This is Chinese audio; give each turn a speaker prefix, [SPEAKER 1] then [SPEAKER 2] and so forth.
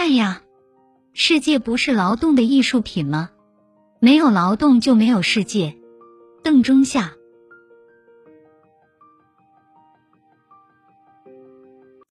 [SPEAKER 1] 哎呀世界不是劳动的艺术品吗？没有劳动就没有世界邓中夏。